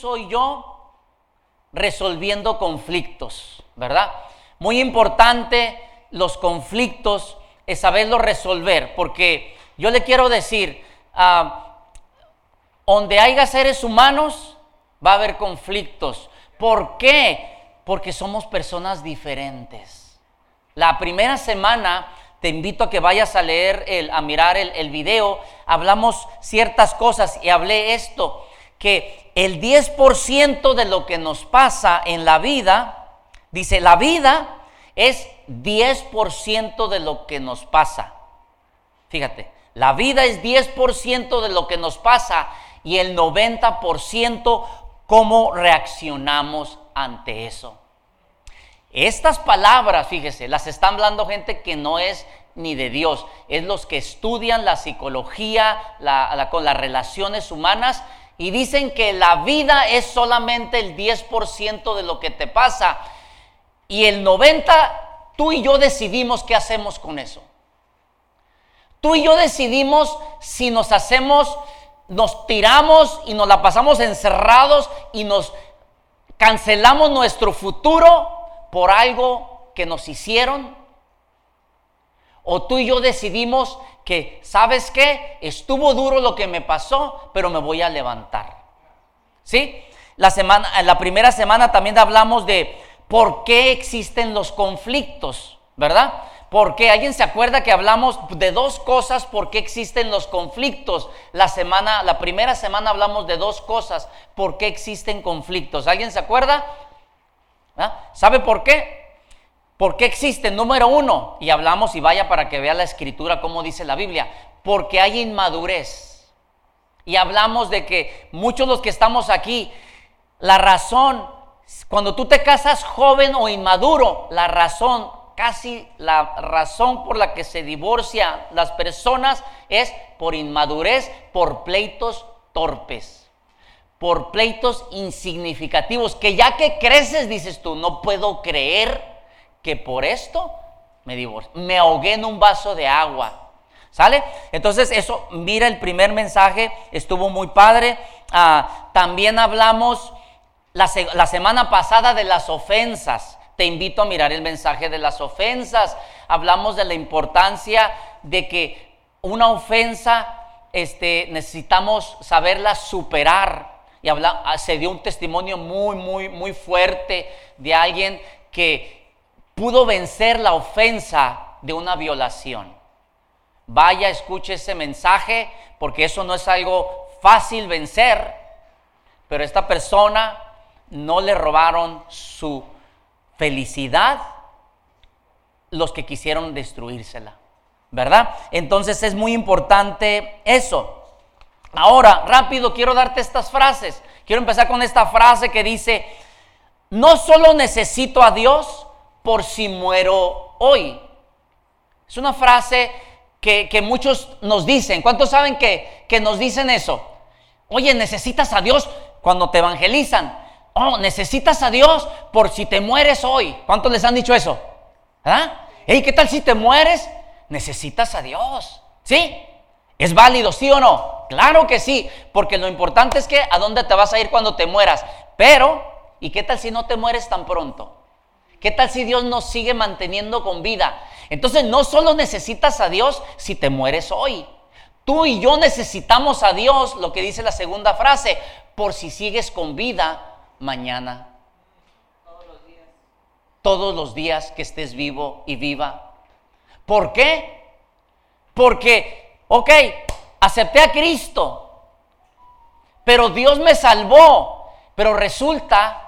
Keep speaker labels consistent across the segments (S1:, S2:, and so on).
S1: soy yo resolviendo conflictos? ¿Verdad? Muy importante los conflictos es saberlos resolver, porque yo le quiero decir, ah, donde haya seres humanos va a haber conflictos. ¿Por qué? Porque somos personas diferentes. La primera semana te invito a que vayas a leer, el, a mirar el, el video. Hablamos ciertas cosas y hablé esto, que el 10% de lo que nos pasa en la vida, dice, la vida es 10% de lo que nos pasa. Fíjate, la vida es 10% de lo que nos pasa y el 90% cómo reaccionamos ante eso. Estas palabras, fíjese, las está hablando gente que no es ni de Dios, es los que estudian la psicología, con las relaciones humanas y dicen que la vida es solamente el 10% de lo que te pasa y el 90% tú y yo decidimos qué hacemos con eso. Tú y yo decidimos si nos hacemos, nos tiramos y nos la pasamos encerrados y nos cancelamos nuestro futuro por algo que nos hicieron. O tú y yo decidimos que, ¿sabes qué? Estuvo duro lo que me pasó, pero me voy a levantar. ¿Sí? La, semana, la primera semana también hablamos de por qué existen los conflictos, ¿verdad? Porque alguien se acuerda que hablamos de dos cosas por qué existen los conflictos. La semana, la primera semana hablamos de dos cosas por qué existen conflictos. ¿Alguien se acuerda? ¿Ah? ¿Sabe por qué? ¿Por qué existen? Número uno, y hablamos y vaya para que vea la escritura cómo dice la Biblia, porque hay inmadurez. Y hablamos de que muchos de los que estamos aquí, la razón cuando tú te casas joven o inmaduro, la razón, casi la razón por la que se divorcian las personas es por inmadurez, por pleitos torpes, por pleitos insignificativos, que ya que creces dices tú, no puedo creer que por esto me divorcio, me ahogué en un vaso de agua. ¿Sale? Entonces eso, mira el primer mensaje, estuvo muy padre. Ah, también hablamos la, semana pasada de las ofensas. Te invito a mirar el mensaje de las ofensas. Hablamos de la importancia de que una ofensa este, necesitamos saberla superar. Y habla, ah, se dio un testimonio muy, muy, muy fuerte de alguien que pudo vencer la ofensa de una violación. Vaya, escuche ese mensaje, porque eso no es algo fácil vencer, pero esta persona no le robaron su felicidad los que quisieron destruírsela. ¿Verdad? Entonces es muy importante eso. Ahora, rápido, quiero darte estas frases. Quiero empezar con esta frase que dice, no solo necesito a Dios por si muero hoy. Es una frase que, muchos nos dicen. ¿Cuántos saben que, que nos dicen eso? Oye, necesitas a Dios cuando te evangelizan. Oh, necesitas a Dios por si te mueres hoy. ¿Cuántos les han dicho eso? ¿Ah? ¿qué tal si te mueres? Necesitas a Dios. ¿Sí? ¿Es válido, sí o no? Claro que sí, porque lo importante es que a dónde te vas a ir cuando te mueras. Pero, ¿y qué tal si no te mueres tan pronto? ¿Qué tal si Dios nos sigue manteniendo con vida? Entonces no solo necesitas a Dios si te mueres hoy. Tú y yo necesitamos a Dios, lo que dice la segunda frase, por si sigues con vida mañana. Todos los días. Todos los días que estés vivo y viva. ¿Por qué? Porque, ok, acepté a Cristo, pero Dios me salvó, pero resulta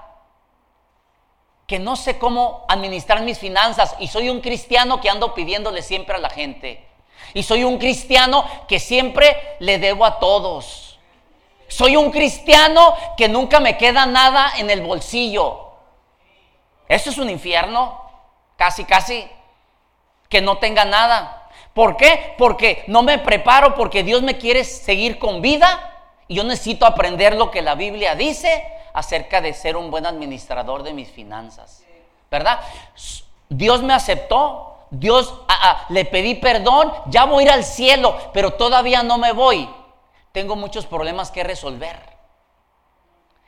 S1: que no sé cómo administrar mis finanzas y soy un cristiano que ando pidiéndole siempre a la gente. Y soy un cristiano que siempre le debo a todos. Soy un cristiano que nunca me queda nada en el bolsillo. Eso es un infierno, casi, casi, que no tenga nada. ¿Por qué? Porque no me preparo, porque Dios me quiere seguir con vida y yo necesito aprender lo que la Biblia dice acerca de ser un buen administrador de mis finanzas. ¿Verdad? Dios me aceptó, Dios ah, ah, le pedí perdón, ya voy a ir al cielo, pero todavía no me voy tengo muchos problemas que resolver.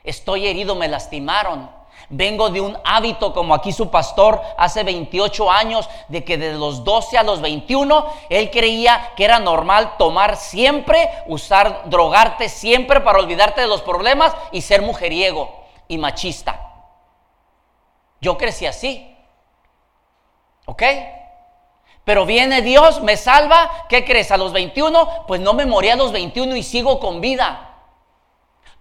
S1: Estoy herido, me lastimaron. Vengo de un hábito como aquí su pastor hace 28 años, de que de los 12 a los 21, él creía que era normal tomar siempre, usar, drogarte siempre para olvidarte de los problemas y ser mujeriego y machista. Yo crecí así. ¿Ok? Pero viene Dios, me salva. ¿Qué crees? A los 21, pues no me morí a los 21 y sigo con vida.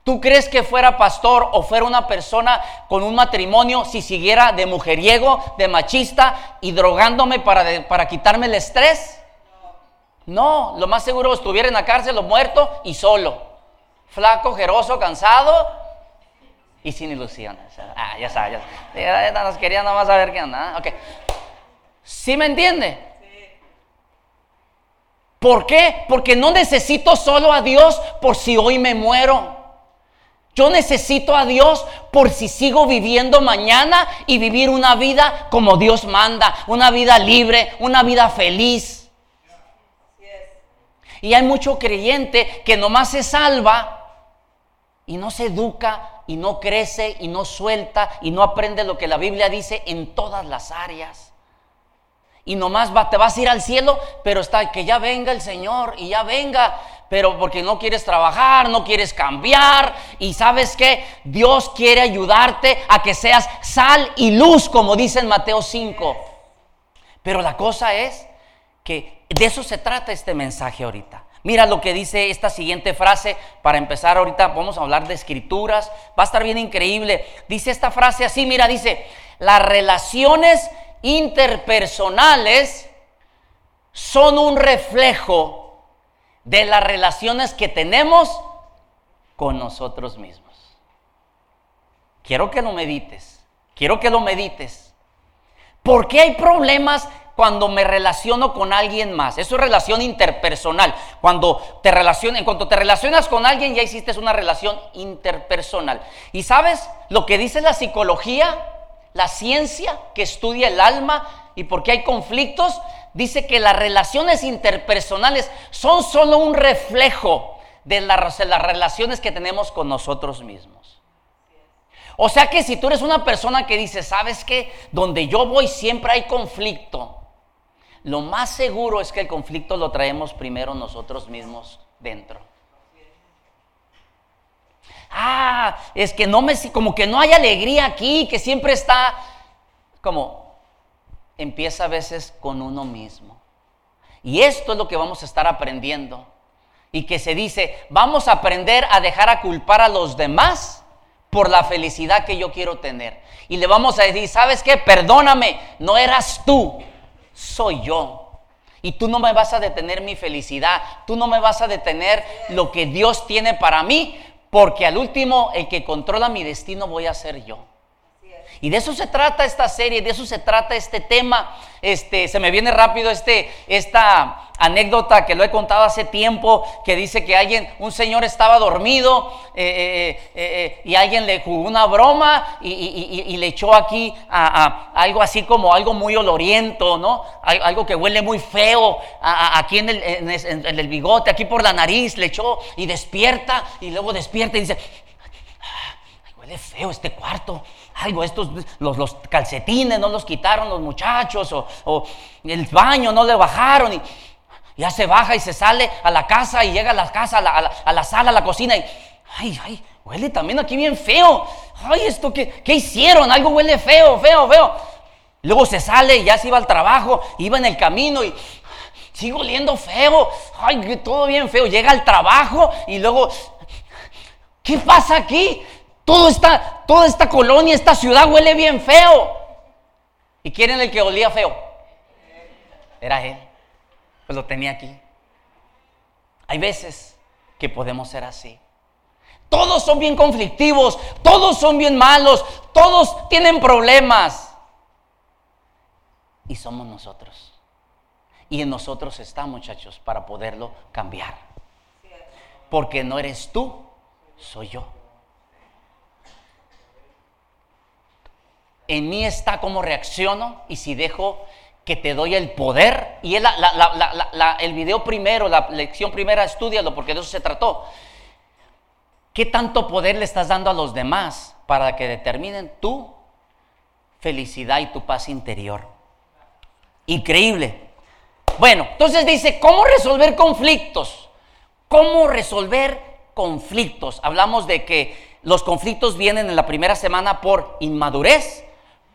S1: ¿Tú crees que fuera pastor o fuera una persona con un matrimonio si siguiera de mujeriego, de machista y drogándome para, para quitarme el estrés? No, lo más seguro estuviera en la cárcel o muerto y solo. Flaco, jeroso, cansado y sin ilusiones. Ah, ya sabes, ya, ya nos quería nomás saber qué onda. Ok. ¿Sí me entiende? ¿Por qué? Porque no necesito solo a Dios por si hoy me muero. Yo necesito a Dios por si sigo viviendo mañana y vivir una vida como Dios manda, una vida libre, una vida feliz. Y hay mucho creyente que nomás se salva y no se educa y no crece y no suelta y no aprende lo que la Biblia dice en todas las áreas. Y nomás te vas a ir al cielo, pero está que ya venga el Señor y ya venga pero porque no quieres trabajar, no quieres cambiar. Y sabes que Dios quiere ayudarte a que seas sal y luz, como dice en Mateo 5. Pero la cosa es que de eso se trata este mensaje ahorita. Mira lo que dice esta siguiente frase para empezar ahorita. Vamos a hablar de escrituras. Va a estar bien increíble. Dice esta frase así, mira, dice, las relaciones interpersonales son un reflejo de las relaciones que tenemos con nosotros mismos. Quiero que lo medites, quiero que lo medites. ¿Por qué hay problemas cuando me relaciono con alguien más? Eso es relación interpersonal. Cuando te relacionas, en cuanto te relacionas con alguien ya hiciste una relación interpersonal. ¿Y sabes lo que dice la psicología, la ciencia que estudia el alma y por qué hay conflictos? Dice que las relaciones interpersonales son solo un reflejo de las, relaciones que tenemos con nosotros mismos. O sea que si tú eres una persona que dice, ¿sabes qué? Donde yo voy siempre hay conflicto. Lo más seguro es que el conflicto lo traemos primero nosotros mismos dentro. Ah, es que no me, como que no hay alegría aquí, que siempre está como, empieza a veces con uno mismo. Y esto es lo que vamos a estar aprendiendo. Y que se dice, vamos a aprender a dejar a culpar a los demás por la felicidad que yo quiero tener. Y le vamos a decir, ¿sabes qué? Perdóname, no eras tú, soy yo. Y tú no me vas a detener mi felicidad, tú no me vas a detener lo que Dios tiene para mí, porque al último el que controla mi destino voy a ser yo. Y de eso se trata esta serie, de eso se trata este tema. Este, se me viene rápido este, esta anécdota que lo he contado hace tiempo, que dice que alguien, un señor estaba dormido eh, eh, eh, y alguien le jugó una broma y, le echó aquí a, algo así como algo muy oloriento, ¿no? Algo que huele muy feo aquí en el, en el bigote, aquí por la nariz, le echó y despierta y luego despierta y dice, huele feo este cuarto algo, estos, los, los, calcetines no los quitaron los muchachos, o, el baño no le bajaron, y ya se baja y se sale a la casa y llega a la casa, a la, sala, a la cocina, y ay, ay, huele también aquí bien feo, ay, esto que, ¿qué hicieron? Algo huele feo, feo, feo. Luego se sale y ya se iba al trabajo, iba en el camino y sigue oliendo feo, ay, todo bien feo. Llega al trabajo y luego, ¿qué pasa aquí? Toda esta colonia, esta ciudad huele bien feo. ¿Y quién era el que olía feo? Era él. Pues lo tenía aquí. Hay veces que podemos ser así. Todos son bien conflictivos, todos son bien malos, todos tienen problemas. Y somos nosotros. Y en nosotros está, muchachos, para poderlo cambiar. Porque no eres tú, soy yo. En mí está cómo reacciono y si dejo que te doy el poder. Y el, el video primero, la lección primera, estudialo porque de eso se trató. ¿Qué tanto poder le estás dando a los demás para que determinen tu felicidad y tu paz interior? Increíble. Bueno, entonces dice, ¿cómo resolver conflictos? ¿Cómo resolver conflictos? Hablamos de que los conflictos vienen en la primera semana por inmadurez,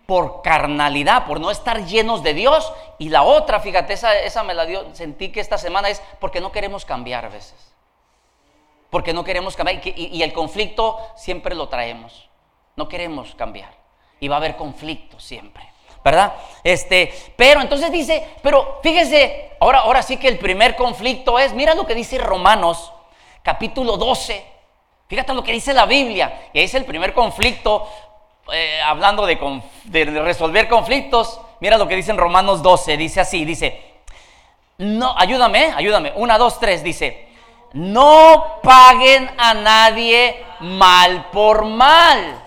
S1: por carnalidad, por no estar llenos de Dios. Y la otra, fíjate, esa, esa me la dio, sentí que esta semana es porque no queremos cambiar a veces. Porque no queremos cambiar. Y, el conflicto siempre lo traemos. No queremos cambiar. Y va a haber conflicto siempre. ¿verdad? Este, pero entonces dice, pero fíjese, ahora, ahora sí que el primer conflicto es, mira lo que dice Romanos, capítulo 12, fíjate lo que dice la Biblia, y ahí es el primer conflicto, eh, hablando de, resolver conflictos, mira lo que dice en Romanos 12, dice así, dice, no, ayúdame, ayúdame, una, dos, tres, dice, no paguen a nadie mal por mal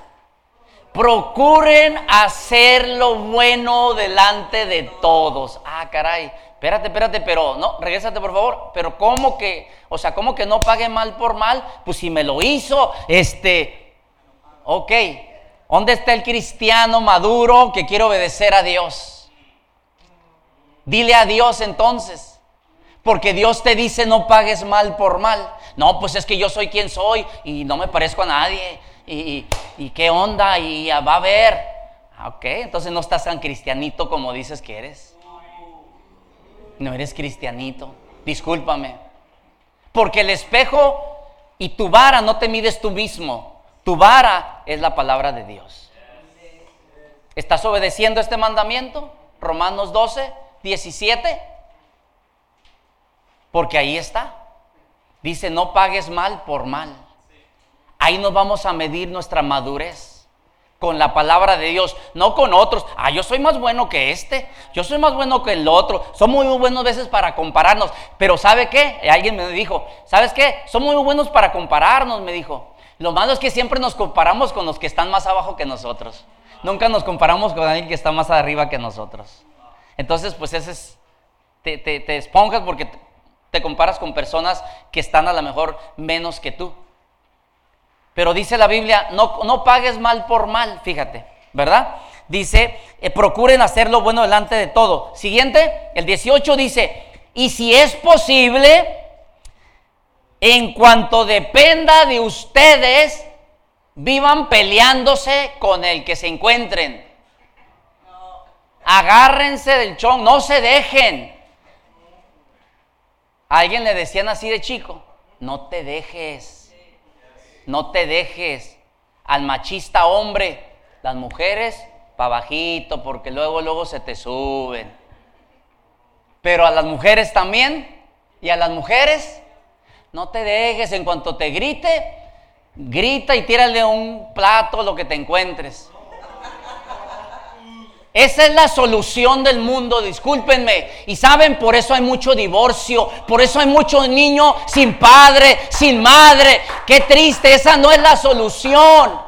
S1: procuren hacer lo bueno delante de todos. Ah, caray, espérate, espérate, pero no, regrésate por favor. Pero ¿cómo que, o sea, cómo que no pague mal por mal? Pues si me lo hizo, este, ok, ¿dónde está el cristiano maduro que quiere obedecer a Dios? Dile a Dios entonces. Porque Dios te dice no pagues mal por mal. No, pues es que yo soy quien soy y no me parezco a nadie y, qué onda, y va a ver. Ah, ok, entonces no estás tan cristianito como dices que eres. No eres cristianito, discúlpame. Porque el espejo y tu vara no te mides tú mismo. Tu vara es la palabra de Dios. ¿Estás obedeciendo este mandamiento? Romanos 12, 17. Porque ahí está. Dice, no pagues mal por mal. Ahí nos vamos a medir nuestra madurez con la palabra de Dios, no con otros. Ah, yo soy más bueno que este, yo soy más bueno que el otro. Son muy, buenos veces para compararnos, pero ¿sabe qué? Alguien me dijo, ¿sabes qué? Son muy buenos para compararnos, me dijo. Lo malo es que siempre nos comparamos con los que están más abajo que nosotros. Nunca nos comparamos con alguien que está más arriba que nosotros. Entonces, pues ese es, te, te esponjas porque te comparas con personas que están a lo mejor menos que tú. Pero dice la Biblia, no, pagues mal por mal, fíjate, ¿verdad? Dice, eh, procuren hacer lo bueno delante de todo. Siguiente, el 18 dice, y si es posible, en cuanto dependa de ustedes, vivan peleándose con el que se encuentren. Agárrense del chón, no se dejen. Alguien le decían así de chico, no te dejes no te dejes al machista hombre, las mujeres para bajito, porque luego, luego se te suben. Pero a las mujeres también, y a las mujeres, no te dejes, en cuanto te grite, grita y tírale un plato, lo que te encuentres. Esa es la solución del mundo, discúlpenme. Y saben, por eso hay mucho divorcio, por eso hay muchos niños sin padre, sin madre. Qué triste, esa no es la solución.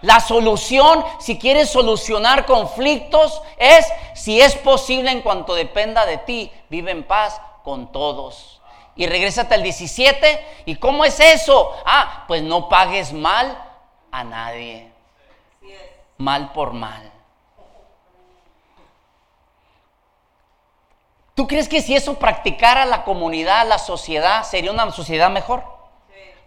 S1: La solución, si quieres solucionar conflictos, es, si es posible en cuanto dependa de ti, vive en paz con todos. Y regrésate al 17. ¿Y cómo es eso? Ah, pues no pagues mal a nadie. Mal por mal. ¿Tú crees que si eso practicara la comunidad, la sociedad, sería una sociedad mejor?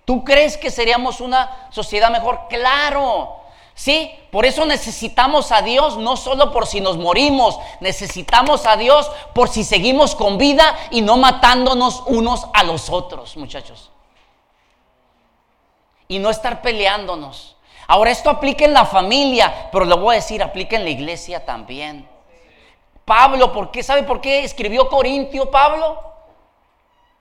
S1: ¿Tú crees que seríamos una sociedad mejor? Claro. Sí, por eso necesitamos a Dios, no solo por si nos morimos, necesitamos a Dios por si seguimos con vida y no matándonos unos a los otros, muchachos. Y no estar peleándonos. Ahora esto aplica en la familia, pero lo voy a decir, aplica en la iglesia también. Pablo, ¿por qué? ¿Sabe por qué escribió Corintio Pablo?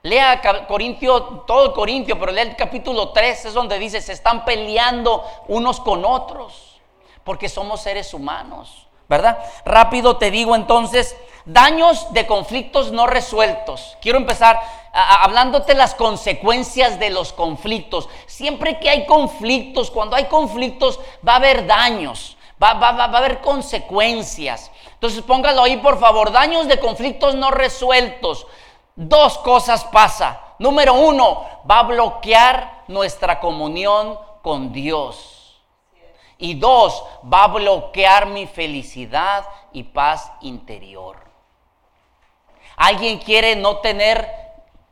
S1: Lea Corintio, todo Corintio, pero lea el capítulo 3, es donde dice, se están peleando unos con otros, porque somos seres humanos, ¿verdad? Rápido te digo entonces, daños de conflictos no resueltos. Quiero empezar hablándote las consecuencias de los conflictos. Siempre que hay conflictos, cuando hay conflictos, va a haber daños, va, va, va a haber consecuencias. Entonces póngalo ahí, por favor. Daños de conflictos no resueltos. Dos cosas pasa. Número uno, va a bloquear nuestra comunión con Dios. Y dos, va a bloquear mi felicidad y paz interior. ¿Alguien quiere no tener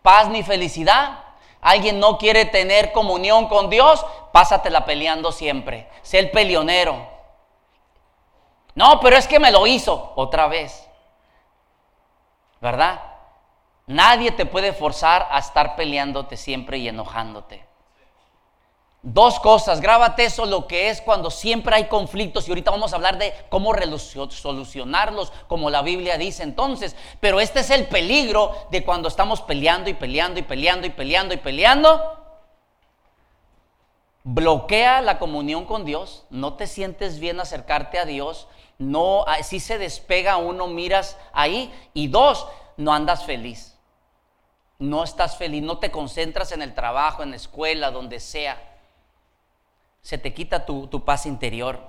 S1: paz ni felicidad? ¿Alguien no quiere tener comunión con Dios? Pásatela peleando siempre. Sé el peleonero. No, pero es que me lo hizo otra vez. ¿Verdad? Nadie te puede forzar a estar peleándote siempre y enojándote. Dos cosas, grábate eso, lo que es cuando siempre hay conflictos y ahorita vamos a hablar de cómo solucionarlos, como la Biblia dice entonces. Pero este es el peligro de cuando estamos peleando y peleando y peleando y peleando y peleando. Bloquea la comunión con Dios, no te sientes bien acercarte a Dios, no, si se despega uno, miras ahí. Y dos, no andas feliz. No estás feliz, no te concentras en el trabajo, en la escuela, donde sea. Se te quita tu, paz interior.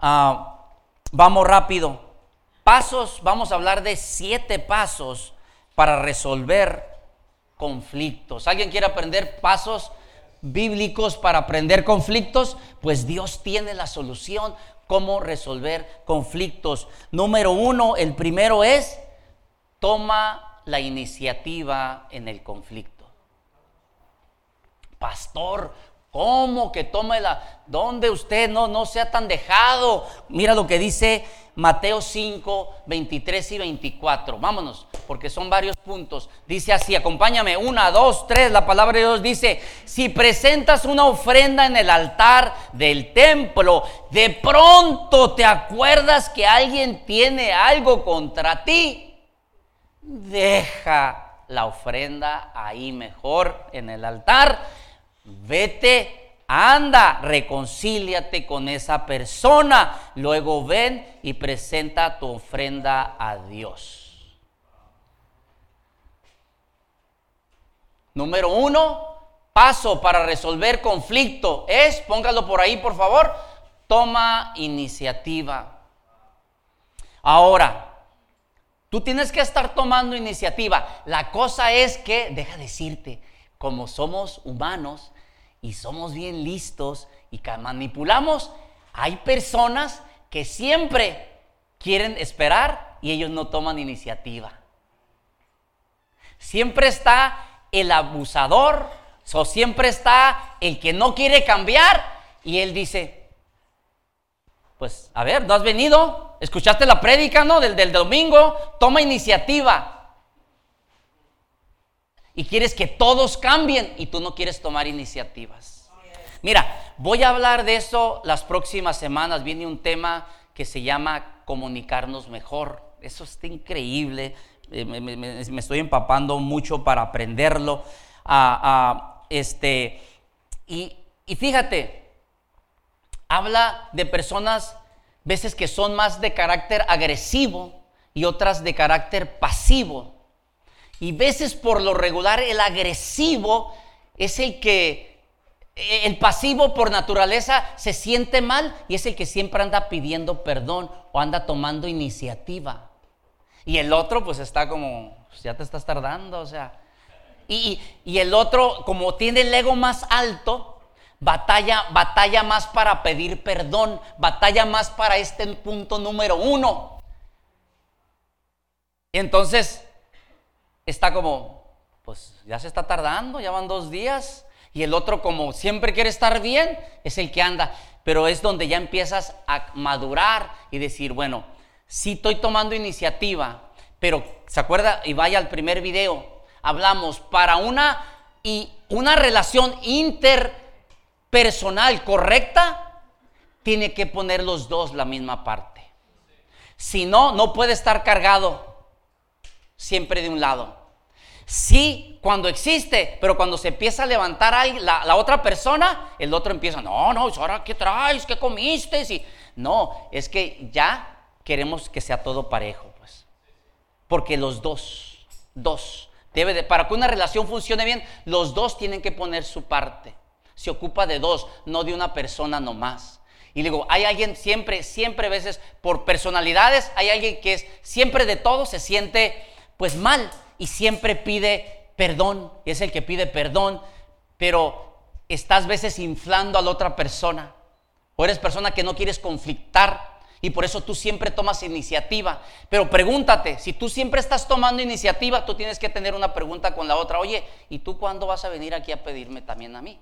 S1: Ah, vamos rápido. Pasos, vamos a hablar de siete pasos para resolver conflictos. ¿Alguien quiere aprender pasos bíblicos para aprender conflictos? Pues Dios tiene la solución cómo resolver conflictos. Número uno, el primero es, toma la iniciativa en el conflicto. Pastor, ¿cómo que tome la... ¿Dónde usted no, no sea tan dejado? Mira lo que dice Mateo 5, 23 y 24. Vámonos, porque son varios puntos. Dice así, acompáñame, una, dos, tres. La palabra de Dios dice, si presentas una ofrenda en el altar del templo, de pronto te acuerdas que alguien tiene algo contra ti. Deja la ofrenda ahí mejor en el altar. Vete Anda, reconcíliate con esa persona. Luego ven y presenta tu ofrenda a Dios. Número uno, paso para resolver conflicto es, póngalo por ahí por favor, toma iniciativa. Ahora, tú tienes que estar tomando iniciativa. La cosa es que, deja decirte, como somos humanos, y somos bien listos y manipulamos, hay personas que siempre quieren esperar y ellos no toman iniciativa. Siempre está el abusador o siempre está el que no quiere cambiar y él dice, pues a ver, ¿no has venido? ¿Escuchaste la prédica, no? Del, del domingo, toma iniciativa y quieres que todos cambien y tú no quieres tomar iniciativas. Mira, voy a hablar de eso las próximas semanas. Viene un tema que se llama comunicarnos mejor. Eso está increíble. Eh, me, estoy empapando mucho para aprenderlo. Ah, ah, este, y, y fíjate, habla de personas, veces que son más de carácter agresivo y otras de carácter pasivo. Y veces por lo regular el agresivo es el que, el pasivo por naturaleza se siente mal y es el que siempre anda pidiendo perdón o anda tomando iniciativa. Y el otro pues está como, pues, ya te estás tardando, o sea. Y, y el otro, como tiene el ego más alto, batalla, batalla más para pedir perdón, batalla más para este punto número uno. Entonces, está como, pues ya se está tardando, ya van dos días. Y el otro, como siempre quiere estar bien, es el que anda. Pero es donde ya empiezas a madurar y decir, bueno, sí estoy tomando iniciativa, pero ¿se acuerda? Y vaya al primer video, hablamos para una y una relación interpersonal correcta, tiene que poner los dos la misma parte. Si no, no puede estar cargado siempre de un lado. Sí, cuando existe, pero cuando se empieza a levantar la, la, otra persona, el otro empieza, no, no, ahora qué traes, qué comiste, y no, es que ya queremos que sea todo parejo, pues, porque los dos, dos, debe de, para que una relación funcione bien, los dos tienen que poner su parte. Se ocupa de dos, no de una persona nomás. Y digo, hay alguien siempre, siempre a veces por personalidades, hay alguien que es siempre de todo se siente pues mal y siempre pide perdón, es el que pide perdón, pero estás veces inflando a la otra persona. O eres persona que no quieres conflictar y por eso tú siempre tomas iniciativa. Pero pregúntate, si tú siempre estás tomando iniciativa, tú tienes que tener una pregunta con la otra. Oye, ¿y tú cuándo vas a venir aquí a pedirme también a mí?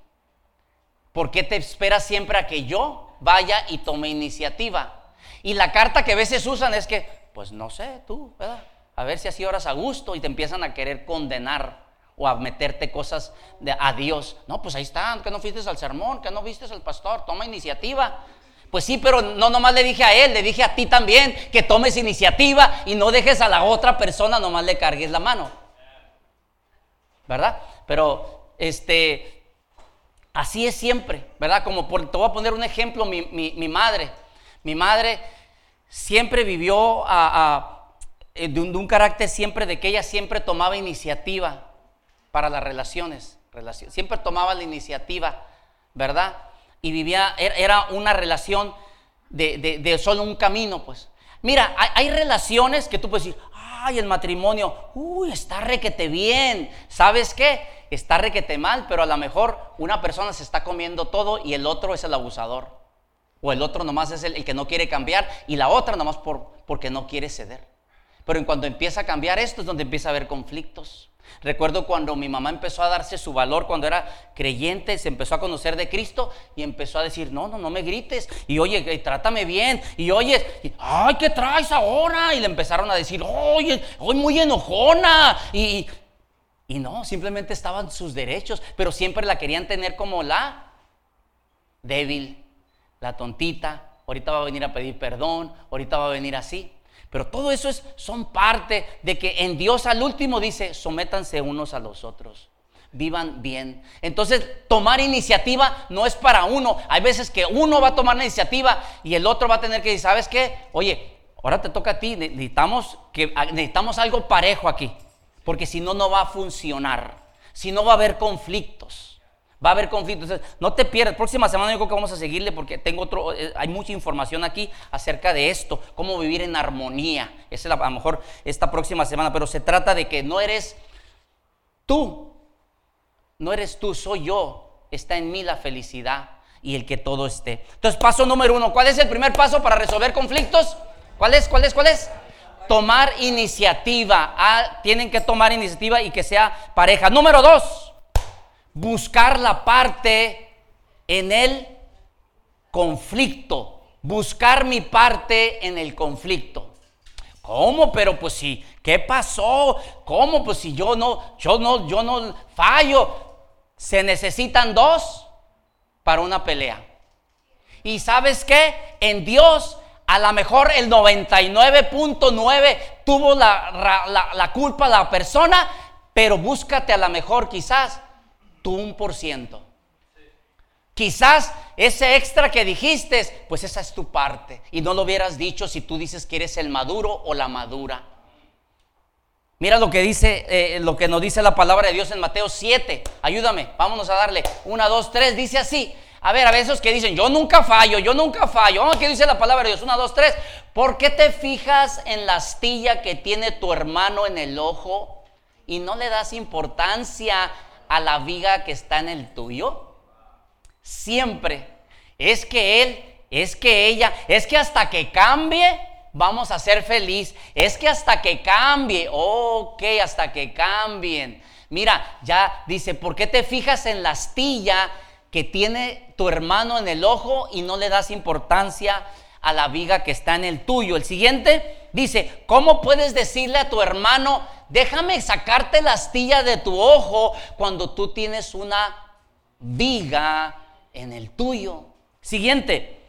S1: ¿Por qué te esperas siempre a que yo vaya y tome iniciativa? Y la carta que a veces usan es que, pues no sé, tú, ¿verdad? A ver si así oras a gusto y te empiezan a querer condenar o a meterte cosas de, a Dios. No, pues ahí están, que no fuiste al sermón, que no viste al pastor, toma iniciativa. Pues sí, pero no nomás le dije a él, le dije a ti también que tomes iniciativa y no dejes a la otra persona, nomás le cargues la mano. ¿Verdad? Pero este, así es siempre, ¿verdad? Como por, te voy a poner un ejemplo, mi, madre. Mi madre siempre vivió de, un, de un carácter siempre de que ella siempre tomaba iniciativa para las relaciones. Siempre tomaba la iniciativa, ¿verdad? Y vivía, er, era una relación de, solo un camino, pues. Mira, hay, relaciones que tú puedes decir, ay, el matrimonio, uy, está requete bien. ¿Sabes qué? Está requete mal, pero a lo mejor una persona se está comiendo todo y el otro es el abusador. O el otro nomás es el, que no quiere cambiar y la otra nomás por, porque no quiere ceder. Pero en cuanto empieza a cambiar esto es donde empieza a haber conflictos. Recuerdo cuando mi mamá empezó a darse su valor cuando era creyente, se empezó a conocer de Cristo y empezó a decir, no, no, no me grites, y oye, trátame bien, y oye, ay, ¿qué traes ahora? Y le empezaron a decir, oye, hoy muy enojona, y, y no, simplemente estaban sus derechos, pero siempre la querían tener como la débil, la tontita, ahorita va a venir a pedir perdón, ahorita va a venir así. Pero todo eso es, son parte de que en Dios al último dice, sométanse unos a los otros, vivan bien. Entonces, tomar iniciativa no es para uno. Hay veces que uno va a tomar la iniciativa y el otro va a tener que decir, ¿sabes qué? Oye, ahora te toca a ti, necesitamos, que, necesitamos algo parejo aquí, porque si no, no va a funcionar, si no va a haber conflictos. Va a haber conflictos. no te pierdas. Próxima semana yo creo que vamos a seguirle porque tengo otro, eh, hay mucha información aquí acerca de esto, cómo vivir en armonía. Esa es a lo mejor esta próxima semana, pero se trata de que no eres tú, no eres tú, soy yo. Está en mí la felicidad y el que todo esté. Entonces, paso número uno. ¿Cuál es el primer paso para resolver conflictos? ¿Cuál es? ¿Cuál es? ¿Cuál es? Tomar iniciativa. Ah, tienen que tomar iniciativa y que sea pareja. Número dos buscar la parte en el conflicto, buscar mi parte en el conflicto. ¿Cómo? Pero pues si, ¿qué pasó? ¿Cómo? Pues si yo no, yo no, yo no fallo. Se necesitan dos para una pelea. Y sabes qué? En Dios a lo mejor el 99.9 tuvo la, la, la, culpa la persona, pero búscate a lo mejor quizás por ciento. Quizás ese extra que dijiste, pues esa es tu parte. Y no lo hubieras dicho si tú dices que eres el maduro o la madura. Mira lo que dice, eh, lo que nos dice la palabra de Dios en Mateo 7. Ayúdame, vámonos a darle. Una, dos, tres, dice así. A ver, a veces que dicen, yo nunca fallo, yo nunca fallo. Vamos, ¿qué dice la palabra de Dios? Una, dos, tres. ¿Por qué te fijas en la astilla que tiene tu hermano en el ojo y no le das importancia a la viga que está en el tuyo? Siempre. Es que él, es que ella, es que hasta que cambie, vamos a ser feliz. Es que hasta que cambie, ok, hasta que cambien. Mira, ya dice, ¿por qué te fijas en la astilla que tiene tu hermano en el ojo y no le das importancia a la viga que está en el tuyo? El siguiente dice, ¿cómo puedes decirle a tu hermano, déjame sacarte la astilla de tu ojo cuando tú tienes una viga en el tuyo. Siguiente.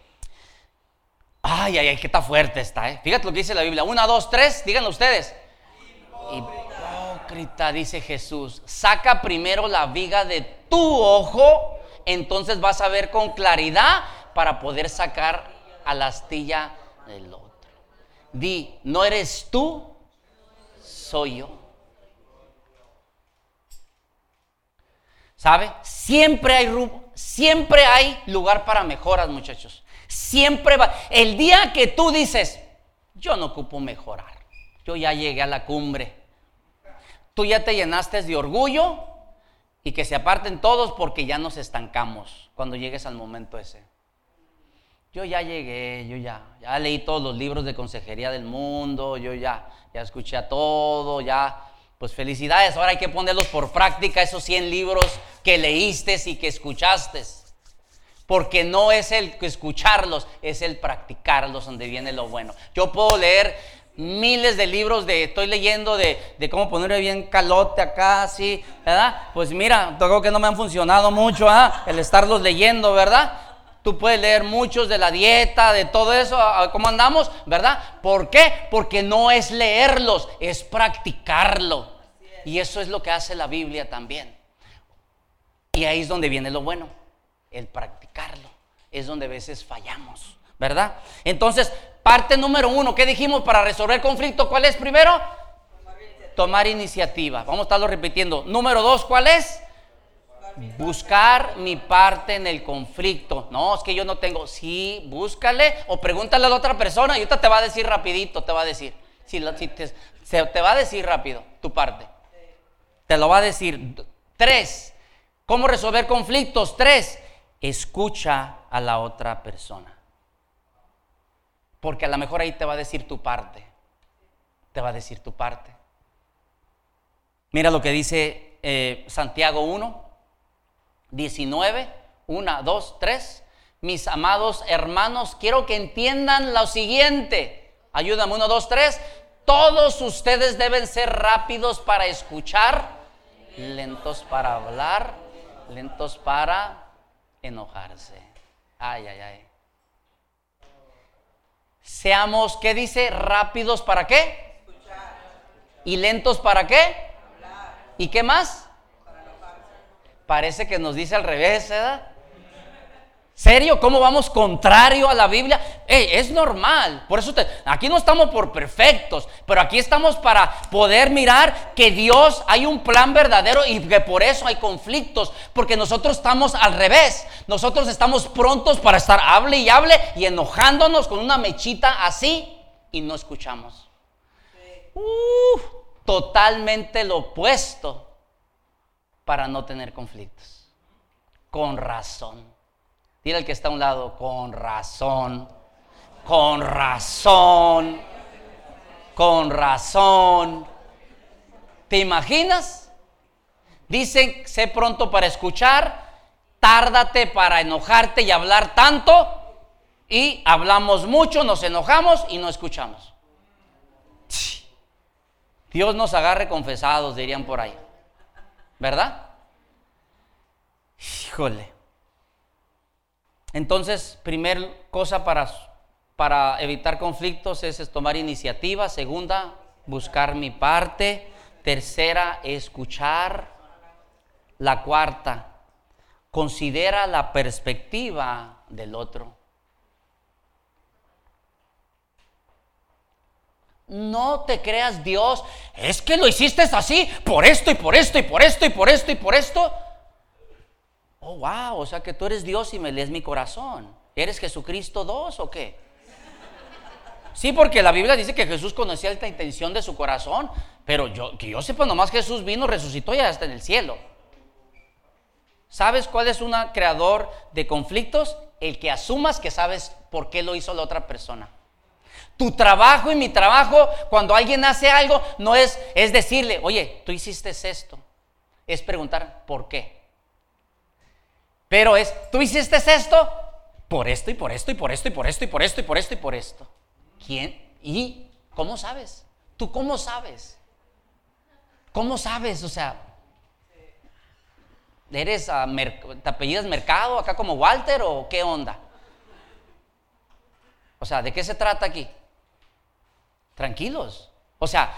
S1: Ay, ay, ay, qué está fuerte está, ¿eh? Fíjate lo que dice la Biblia. Una, dos, tres, díganlo ustedes. Hipócrita, dice Jesús. Saca primero la viga de tu ojo, entonces vas a ver con claridad para poder sacar a la astilla del otro. Di, no eres tú, soy yo. ¿Sabe? Siempre hay, siempre hay lugar para mejoras, muchachos. Siempre va. El día que tú dices, yo no ocupo mejorar, yo ya llegué a la cumbre. Tú ya te llenaste de orgullo Y que se aparten todos porque ya nos estancamos cuando llegues al momento ese. Yo ya llegué, yo ya, ya leí todos los libros de consejería del mundo, yo ya, ya escuché a todo, ya, pues felicidades, ahora hay que ponerlos por práctica, esos 100 libros que leíste y que escuchaste. Porque no es el escucharlos, es el practicarlos donde viene lo bueno. Yo puedo leer miles de libros de, estoy leyendo de, cómo ponerle bien calote acá, así, ¿verdad? Pues mira, tengo que no me han funcionado mucho, ¿ah? El estarlos leyendo, ¿verdad? Tú puedes leer muchos de la dieta, de todo eso, cómo andamos, ¿verdad? ¿Por qué? Porque no es leerlos, es practicarlo. Y eso es lo que hace la Biblia también. Y ahí es donde viene lo bueno, el practicarlo. Es donde a veces fallamos, ¿verdad? Entonces, Parte número uno, ¿qué dijimos para resolver conflicto? ¿Cuál es primero? Tomar iniciativa. Vamos a estarlo repitiendo. Número dos, ¿cuál es? Buscar mi parte en el conflicto. No, es que yo no tengo. Sí, búscale o pregúntale a la otra persona y ahorita te va a decir rapidito, te va a decir. Si, te, te va a decir rápido tu parte. Te lo va a decir. Tres, ¿cómo resolver conflictos? Tres, escucha a la otra persona. Porque a lo mejor ahí te va a decir tu parte. Te va a decir tu parte. Mira lo que dice eh, Santiago 1, 19, 1, 2, 3. Mis amados hermanos, quiero que entiendan lo siguiente. Ayúdame, 1, 2, 3. Todos ustedes deben ser rápidos para escuchar, lentos para hablar, lentos para enojarse. Ay, ay, ay. Seamos, ¿qué dice? Rápidos para qué? ¿Y lentos para qué? ¿Y qué más? Parece que nos dice al revés, ¿verdad? ¿Serio? ¿Cómo vamos contrario a la Biblia? es normal. Por eso aquí no estamos por perfectos, pero aquí estamos para poder mirar que Dios hay un plan verdadero y que por eso hay conflictos, porque nosotros estamos al revés. Nosotros estamos prontos para estar hable y hable y enojándonos con una mechita así y no escuchamos. totalmente lo opuesto para no tener conflictos. Con razón. Dile al que está a un lado, con razón, con razón, con razón. ¿Te imaginas? Dicen, sé pronto para escuchar, tárdate para enojarte y hablar tanto, y hablamos mucho, nos enojamos y no escuchamos. Dios nos agarre confesados, dirían por ahí. ¿Verdad? Híjole. Entonces, primer cosa para, para evitar conflictos es, tomar iniciativa. Segunda, buscar mi parte. Tercera, escuchar. La cuarta, considera la perspectiva del otro. No te creas Dios, es que lo hiciste así, por esto y por esto y por esto y por esto y por esto. Oh, wow, o sea que tú eres Dios y me lees mi corazón. ¿Eres Jesucristo 2 o qué? Sí, porque la Biblia dice que Jesús conocía la intención de su corazón, pero yo, que yo sepa, nomás Jesús vino, resucitó y ya está en el cielo. ¿Sabes cuál es un creador de conflictos? El que asumas que sabes por qué lo hizo la otra persona. Tu trabajo y mi trabajo, cuando alguien hace algo, no es, es decirle, oye, tú hiciste esto. Es preguntar, ¿por qué? Pero es, tú hiciste esto por esto y por esto y por esto y por esto y por esto y por esto y por esto. ¿Quién? ¿Y cómo sabes? ¿Tú cómo sabes? ¿Cómo sabes? O sea, ¿eres, a te apellidas Mercado acá como Walter o qué onda? O sea, ¿de qué se trata aquí? Tranquilos. O sea,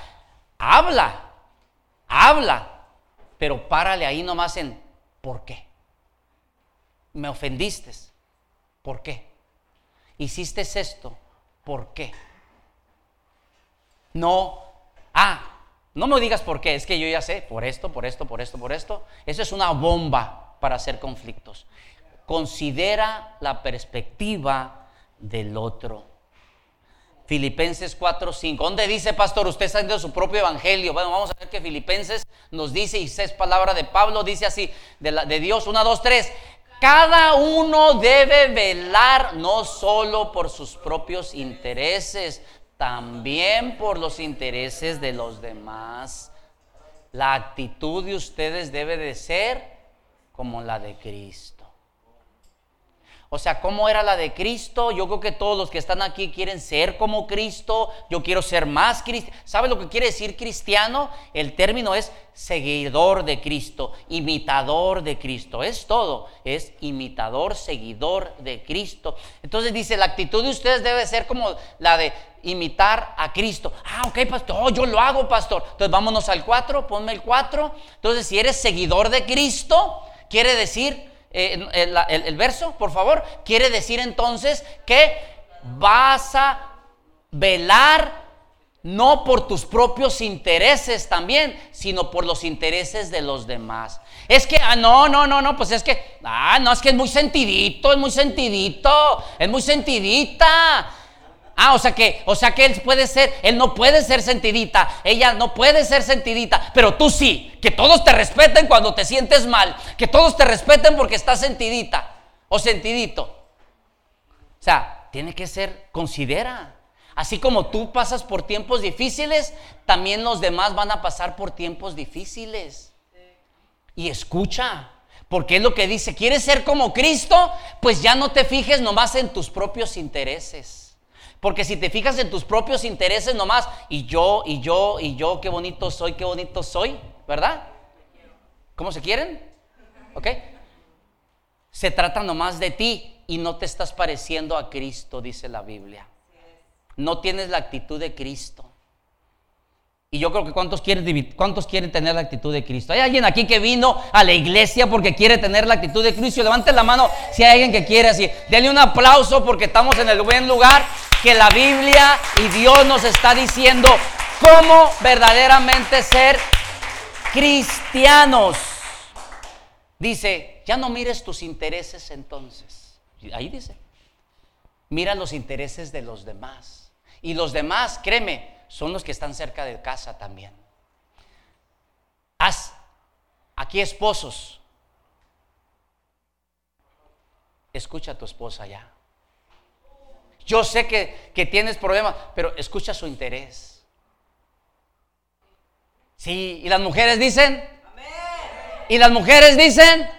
S1: habla, habla, pero párale ahí nomás en ¿por qué? Me ofendiste. ¿Por qué? Hiciste esto. ¿Por qué? No, ah, no me digas por qué, es que yo ya sé, por esto, por esto, por esto, por esto. Eso es una bomba para hacer conflictos. Considera la perspectiva del otro. Filipenses 4, 5. ¿Dónde dice, pastor? Usted está haciendo su propio evangelio. Bueno, vamos a ver que Filipenses nos dice, y es palabra de Pablo, dice así, de, la, de Dios, 1, 2, 3. Cada uno debe velar no solo por sus propios intereses, también por los intereses de los demás. La actitud de ustedes debe de ser como la de Cristo. O sea, ¿cómo era la de Cristo? Yo creo que todos los que están aquí quieren ser como Cristo. Yo quiero ser más cristiano. ¿Sabe lo que quiere decir cristiano? El término es seguidor de Cristo, imitador de Cristo. Es todo. Es imitador, seguidor de Cristo. Entonces dice, la actitud de ustedes debe ser como la de imitar a Cristo. Ah, ok, pastor. Oh, yo lo hago, pastor. Entonces vámonos al 4. Ponme el 4. Entonces, si eres seguidor de Cristo, quiere decir eh, el, verso, por favor, quiere decir entonces que vas a velar no por tus propios intereses también, sino por los intereses de los demás. Es que, ah, no, no, no, no, pues es que, ah, no, es que es muy sentidito, es muy sentidito, es muy sentidita. Ah, o sea que, o sea que él puede ser, él no puede ser sentidita, ella no puede ser sentidita, pero tú sí. Que todos te respeten cuando te sientes mal, que todos te respeten porque estás sentidita o sentidito. O sea, tiene que ser, considera. Así como tú pasas por tiempos difíciles, también los demás van a pasar por tiempos difíciles. Y escucha, porque es lo que dice, ¿quieres ser como Cristo? Pues ya no te fijes nomás en tus propios intereses. Porque si te fijas en tus propios intereses nomás, y yo, y yo, y yo, qué bonito soy, qué bonito soy, ¿verdad? ¿Cómo se quieren? ¿Ok? Se trata nomás de ti y no te estás pareciendo a Cristo, dice la Biblia. No tienes la actitud de Cristo. Y yo creo que cuántos quieren, cuántos quieren tener la actitud de Cristo. ¿Hay alguien aquí que vino a la iglesia porque quiere tener la actitud de Cristo? Levante la mano si hay alguien que quiere así. Denle un aplauso porque estamos en el buen lugar que la Biblia y Dios nos está diciendo cómo verdaderamente ser cristianos. Dice, ya no mires tus intereses entonces. Ahí dice, mira los intereses de los demás. Y los demás, créeme, son los que están cerca de casa también. Haz aquí esposos. Escucha a tu esposa ya. Yo sé que, que tienes problemas, pero escucha su interés. Sí, y las mujeres dicen. Y las mujeres dicen.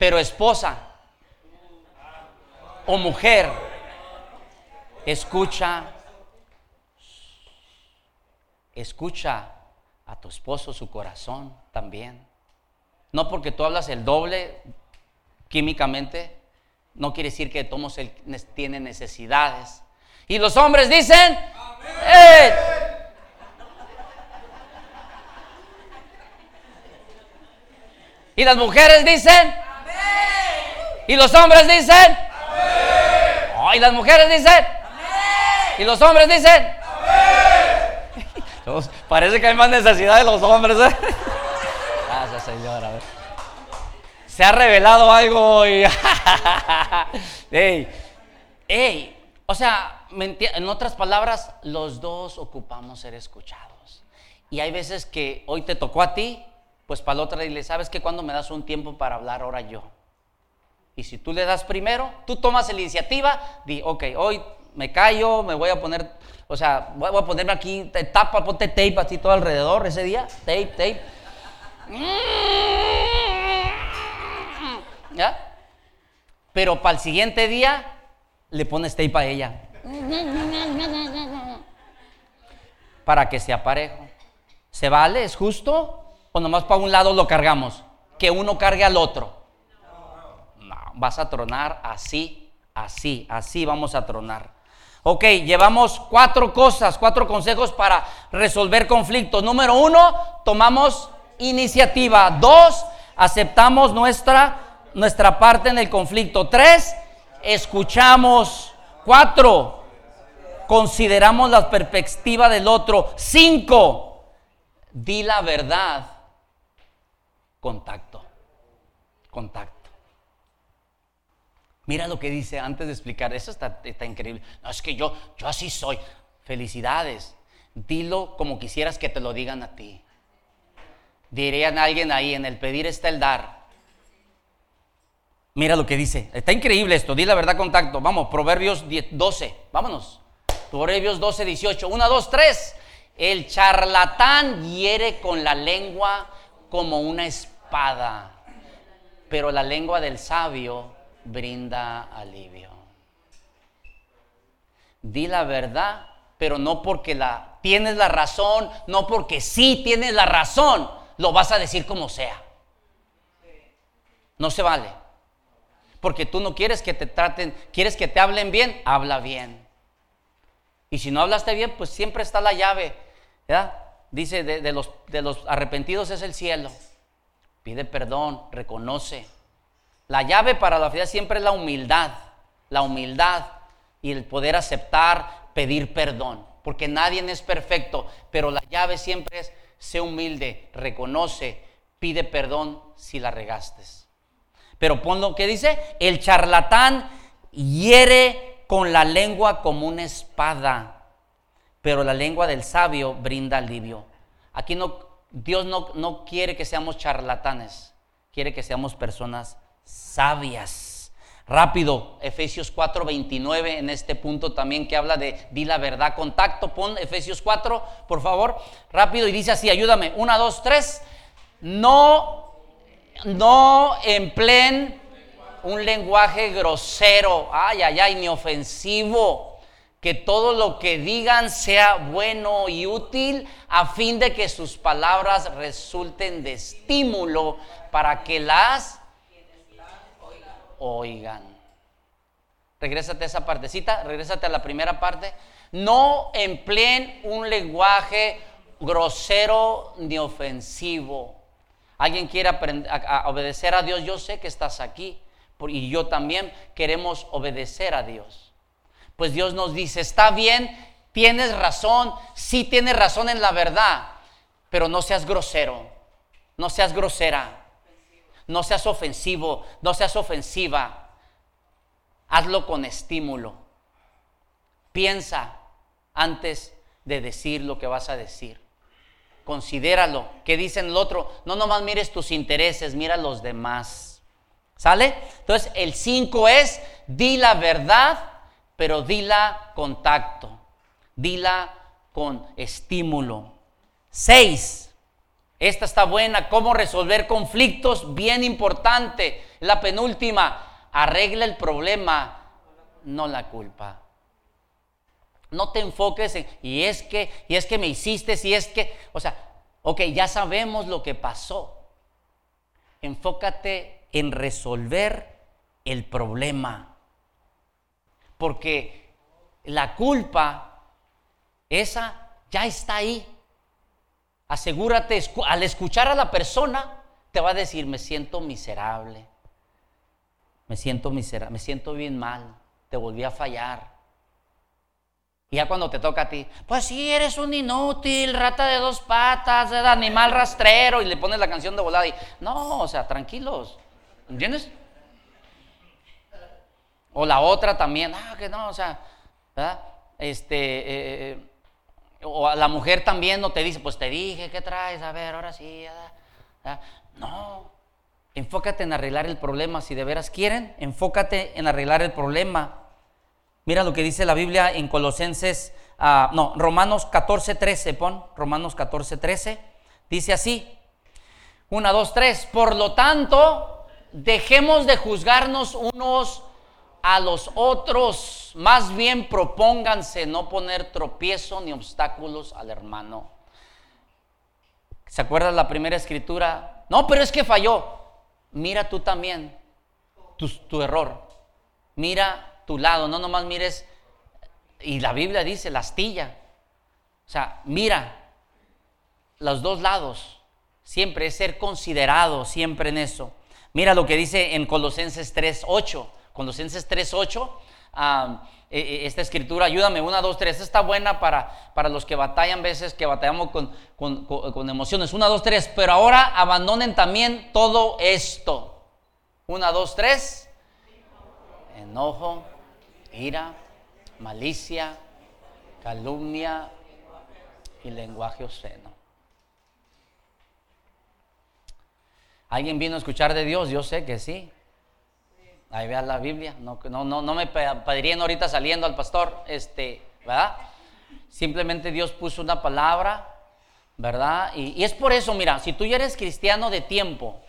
S1: Pero esposa o mujer Escucha, escucha a tu esposo su corazón también. No porque tú hablas el doble químicamente, no quiere decir que todos él tiene necesidades. Y los hombres dicen, ¡Eh! Y las mujeres dicen, y los hombres dicen, y las mujeres dicen, y los hombres dicen, Parece que hay más necesidad de los hombres. ¿eh? Gracias, Señor. Se ha revelado algo y. ey, O sea, en otras palabras, los dos ocupamos ser escuchados. Y hay veces que hoy te tocó a ti, pues para la otra dile, ¿sabes que cuando me das un tiempo para hablar ahora yo? Y si tú le das primero, tú tomas la iniciativa, di, ok, hoy me callo, me voy a poner, o sea, voy a ponerme aquí, tapa, ponte tape así todo alrededor ese día, tape, tape. Pero para el siguiente día le pones tape a ella. Para que sea parejo. ¿Se vale? ¿Es justo? ¿O nomás para un lado lo cargamos? Que uno cargue al otro. No, vas a tronar así, así, así vamos a tronar. Ok, llevamos cuatro cosas, cuatro consejos para resolver conflictos. Número uno, tomamos iniciativa. Dos, aceptamos nuestra, nuestra parte en el conflicto. Tres, escuchamos. Cuatro, consideramos la perspectiva del otro. Cinco, di la verdad. Contacto. Contacto. Mira lo que dice antes de explicar. Eso está, está increíble. No, es que yo, yo así soy. Felicidades. Dilo como quisieras que te lo digan a ti. Dirían a alguien ahí, en el pedir está el dar. Mira lo que dice. Está increíble esto. Di la verdad, contacto. Vamos, Proverbios 12. Vámonos. Proverbios 12, 18. 1, 2, 3. El charlatán hiere con la lengua como una espada, pero la lengua del sabio brinda alivio. Di la verdad, pero no porque la tienes la razón, no porque sí tienes la razón, lo vas a decir como sea. No se vale. Porque tú no quieres que te traten, quieres que te hablen bien, habla bien. Y si no hablaste bien, pues siempre está la llave. Dice, de, los, arrepentidos es el cielo. Pide perdón, reconoce. La llave para la fidelidad siempre es la humildad. La humildad y el poder aceptar, pedir perdón. Porque nadie es perfecto, pero la llave siempre es, sé humilde, reconoce, pide perdón si la regaste. Pero pon lo que dice, el charlatán hiere con la lengua como una espada, pero la lengua del sabio brinda alivio. Aquí no, Dios no, no quiere que seamos charlatanes, quiere que seamos personas sabias. Rápido, Efesios 4, 29, en este punto también que habla de di la verdad, contacto, pon Efesios 4, por favor, rápido, y dice así, ayúdame, una, dos, tres, no, no empleen un lenguaje grosero, ay, ay, ay, ni ofensivo. Que todo lo que digan sea bueno y útil a fin de que sus palabras resulten de estímulo para que las oigan. Regrésate a esa partecita, regrésate a la primera parte. No empleen un lenguaje grosero ni ofensivo. Alguien quiere aprender a obedecer a Dios, yo sé que estás aquí y yo también queremos obedecer a Dios. Pues Dios nos dice, está bien, tienes razón, sí tienes razón en la verdad, pero no seas grosero, no seas grosera, no seas ofensivo, no seas ofensiva. Hazlo con estímulo. Piensa antes de decir lo que vas a decir. Considéralo. ¿Qué dicen el otro? No nomás mires tus intereses, mira los demás. ¿Sale? Entonces el 5 es, di la verdad, pero dila con tacto, dila con estímulo. 6. Esta está buena, cómo resolver conflictos, bien importante. La penúltima, arregla el problema, no la culpa. No te enfoques en, y es que, y es que me hiciste, y es que, o sea, ok, ya sabemos lo que pasó. Enfócate en resolver el problema. Porque la culpa, esa ya está ahí. Asegúrate, al escuchar a la persona, te va a decir, me siento miserable, me siento miserable, me siento bien mal, te volví a fallar. Y ya cuando te toca a ti, pues sí, eres un inútil, rata de dos patas, animal rastrero, y le pones la canción de volada y, no, o sea, tranquilos. ¿Entiendes? O la otra también, ah, que no, o sea, ¿verdad? Este, eh, eh, o la mujer también no te dice, pues te dije, ¿qué traes? A ver, ahora sí, ¿verdad? No, enfócate en arreglar el problema. Si de veras quieren, enfócate en arreglar el problema. Mira lo que dice la Biblia en Colosenses, ah, no, Romanos 14, 13, pon, Romanos 14, 13, dice así, una, dos, tres, por lo tanto, dejemos de juzgarnos unos a los otros, más bien propónganse no poner tropiezo ni obstáculos al hermano. ¿Se acuerdan la primera escritura? No, pero es que falló. Mira tú también tu, tu error. Mira lado, no nomás mires. Y la Biblia dice, la astilla. O sea, mira los dos lados. Siempre es ser considerado, siempre en eso. Mira lo que dice en Colosenses 3.8. Colosenses 3.8. E, e, esta escritura, ayúdame, una, dos, tres, está buena para, para los que batallan veces, que batallamos con, con, emociones. Una, dos, tres, pero ahora abandonen también todo esto. Una, dos, tres. enojo, ira, malicia, calumnia y lenguaje obsceno. ¿Alguien vino a escuchar de Dios? Yo sé que sí. Ahí vean la Biblia. No, no, no, no me pedirían ahorita saliendo al pastor, este, ¿verdad? Simplemente Dios puso una palabra, ¿verdad? Y, y es por eso, mira, si tú ya eres cristiano de tiempo,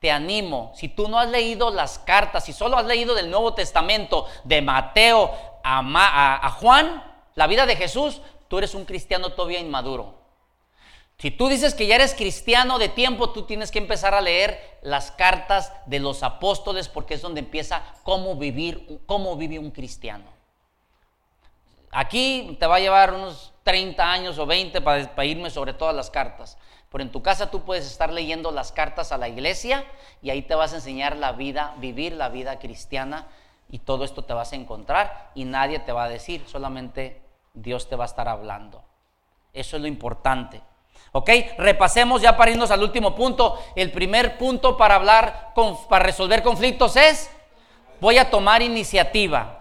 S1: te animo, si tú no has leído las cartas, si solo has leído del Nuevo Testamento, de Mateo a, Juan, la vida de Jesús, tú eres un cristiano todavía inmaduro. Si tú dices que ya eres cristiano de tiempo, tú tienes que empezar a leer las cartas de los apóstoles porque es donde empieza cómo vivir, cómo vive un cristiano. Aquí te va a llevar unos 30 años o 20 para, para irme sobre todas las cartas. Pero en tu casa tú puedes estar leyendo las cartas a la iglesia y ahí te vas a enseñar la vida, vivir la vida cristiana y todo esto te vas a encontrar y nadie te va a decir, solamente Dios te va a estar hablando. Eso es lo importante. ¿Ok? Repasemos ya para irnos al último punto. El primer punto para hablar, para resolver conflictos es, voy a tomar iniciativa.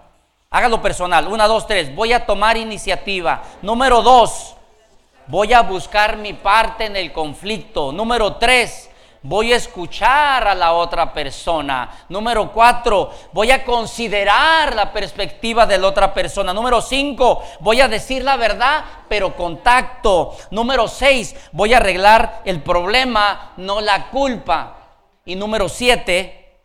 S1: Hágalo personal. Una, dos, tres. Voy a tomar iniciativa. Número dos, voy a buscar mi parte en el conflicto. Número tres, voy a escuchar a la otra persona. Número cuatro, voy a considerar la perspectiva de la otra persona. Número cinco, voy a decir la verdad, pero contacto. Número seis, voy a arreglar el problema, no la culpa. Y número siete,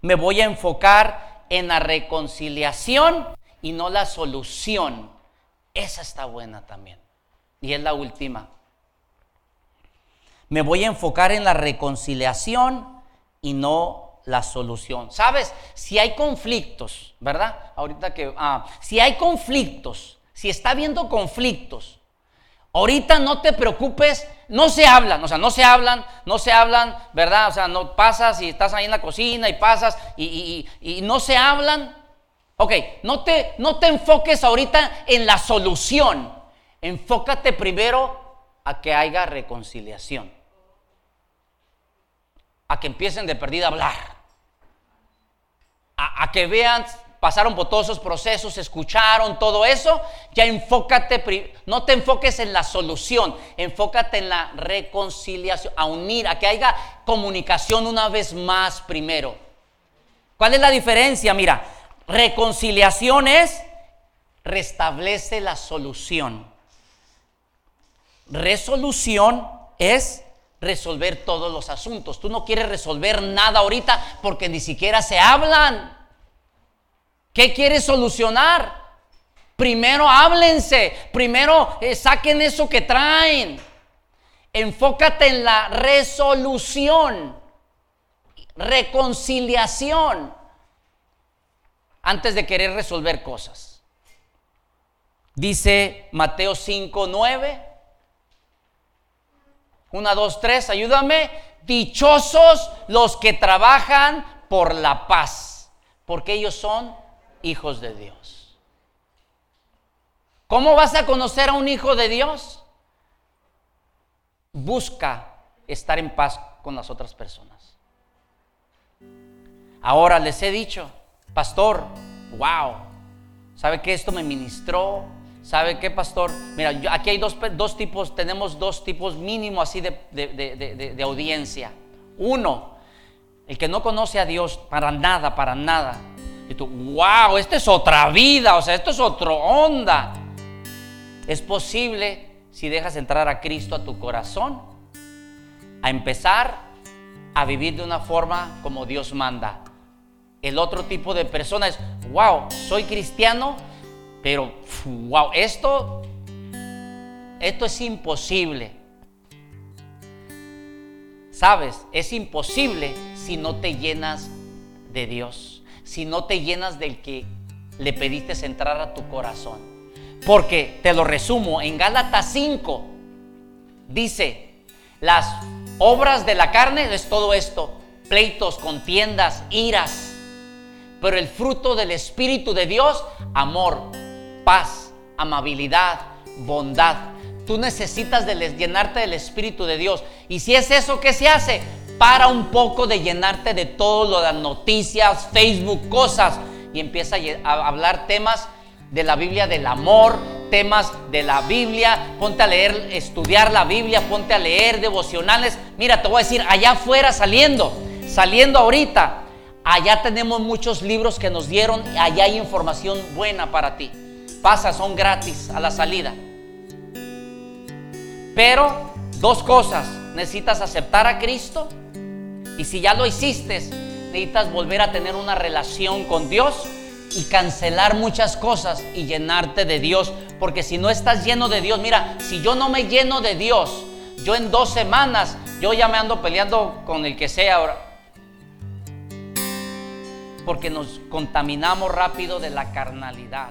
S1: me voy a enfocar en la reconciliación y no la solución. Esa está buena también. Y es la última. Me voy a enfocar en la reconciliación y no la solución. ¿Sabes? Si hay conflictos, ¿verdad? Ahorita que... Ah, si hay conflictos, si está habiendo conflictos, ahorita no te preocupes, no se hablan, o sea, no se hablan, no se hablan, ¿verdad? O sea, no pasas y estás ahí en la cocina y pasas y, y no se hablan. Ok, no te, no te enfoques ahorita en la solución. Enfócate primero a que haya reconciliación. A que empiecen de perdida a hablar. A, que vean, pasaron por todos esos procesos, escucharon todo eso. Ya enfócate, no te enfoques en la solución, enfócate en la reconciliación, a unir, a que haya comunicación una vez más primero. ¿Cuál es la diferencia? Mira, reconciliación es restablece la solución. Resolución es resolver todos los asuntos. Tú no quieres resolver nada ahorita porque ni siquiera se hablan. ¿Qué quieres solucionar? Primero háblense, primero eh, saquen eso que traen. Enfócate en la resolución, reconciliación, antes de querer resolver cosas. Dice Mateo 5, 9 una, dos, tres, ayúdame. Dichosos los que trabajan por la paz, porque ellos son hijos de Dios. ¿Cómo vas a conocer a un hijo de Dios? Busca estar en paz con las otras personas. Ahora les he dicho, pastor, wow, ¿sabe que esto me ministró? ¿Sabe qué, pastor? Mira, aquí hay dos, tipos, tenemos dos tipos mínimo así de, de, audiencia. Uno, el que no conoce a Dios para nada, para nada. Y tú, wow, esta es otra vida, o sea, esto es otra onda. Es posible, si dejas entrar a Cristo a tu corazón, a empezar a vivir de una forma como Dios manda. El otro tipo de persona es, wow, soy cristiano, pero, wow, esto, esto es imposible. Sabes, es imposible si no te llenas de Dios, si no te llenas del que le pediste entrar a tu corazón. Porque, te lo resumo, en Gálatas 5 dice, las obras de la carne es todo esto, pleitos, contiendas, iras, pero el fruto del Espíritu de Dios, amor, paz, amabilidad, bondad. Tú necesitas de llenarte del Espíritu de Dios. Y si es eso que se hace, para un poco de llenarte de todo lo de las noticias, Facebook, cosas. y empieza a hablar temas de la Biblia del amor, temas de la Biblia, ponte a leer, estudiar la Biblia, ponte a leer devocionales. Mira, te voy a decir, allá afuera saliendo, saliendo ahorita, allá tenemos muchos libros que nos dieron, allá hay información buena para ti. Pasa, son gratis a la salida. Pero dos cosas, necesitas aceptar a Cristo y si ya lo hiciste, necesitas volver a tener una relación con Dios y cancelar muchas cosas y llenarte de Dios. Porque si no estás lleno de Dios, mira, si yo no me lleno de Dios, yo en dos semanas, yo ya me ando peleando con el que sea ahora. Porque nos contaminamos rápido de la carnalidad.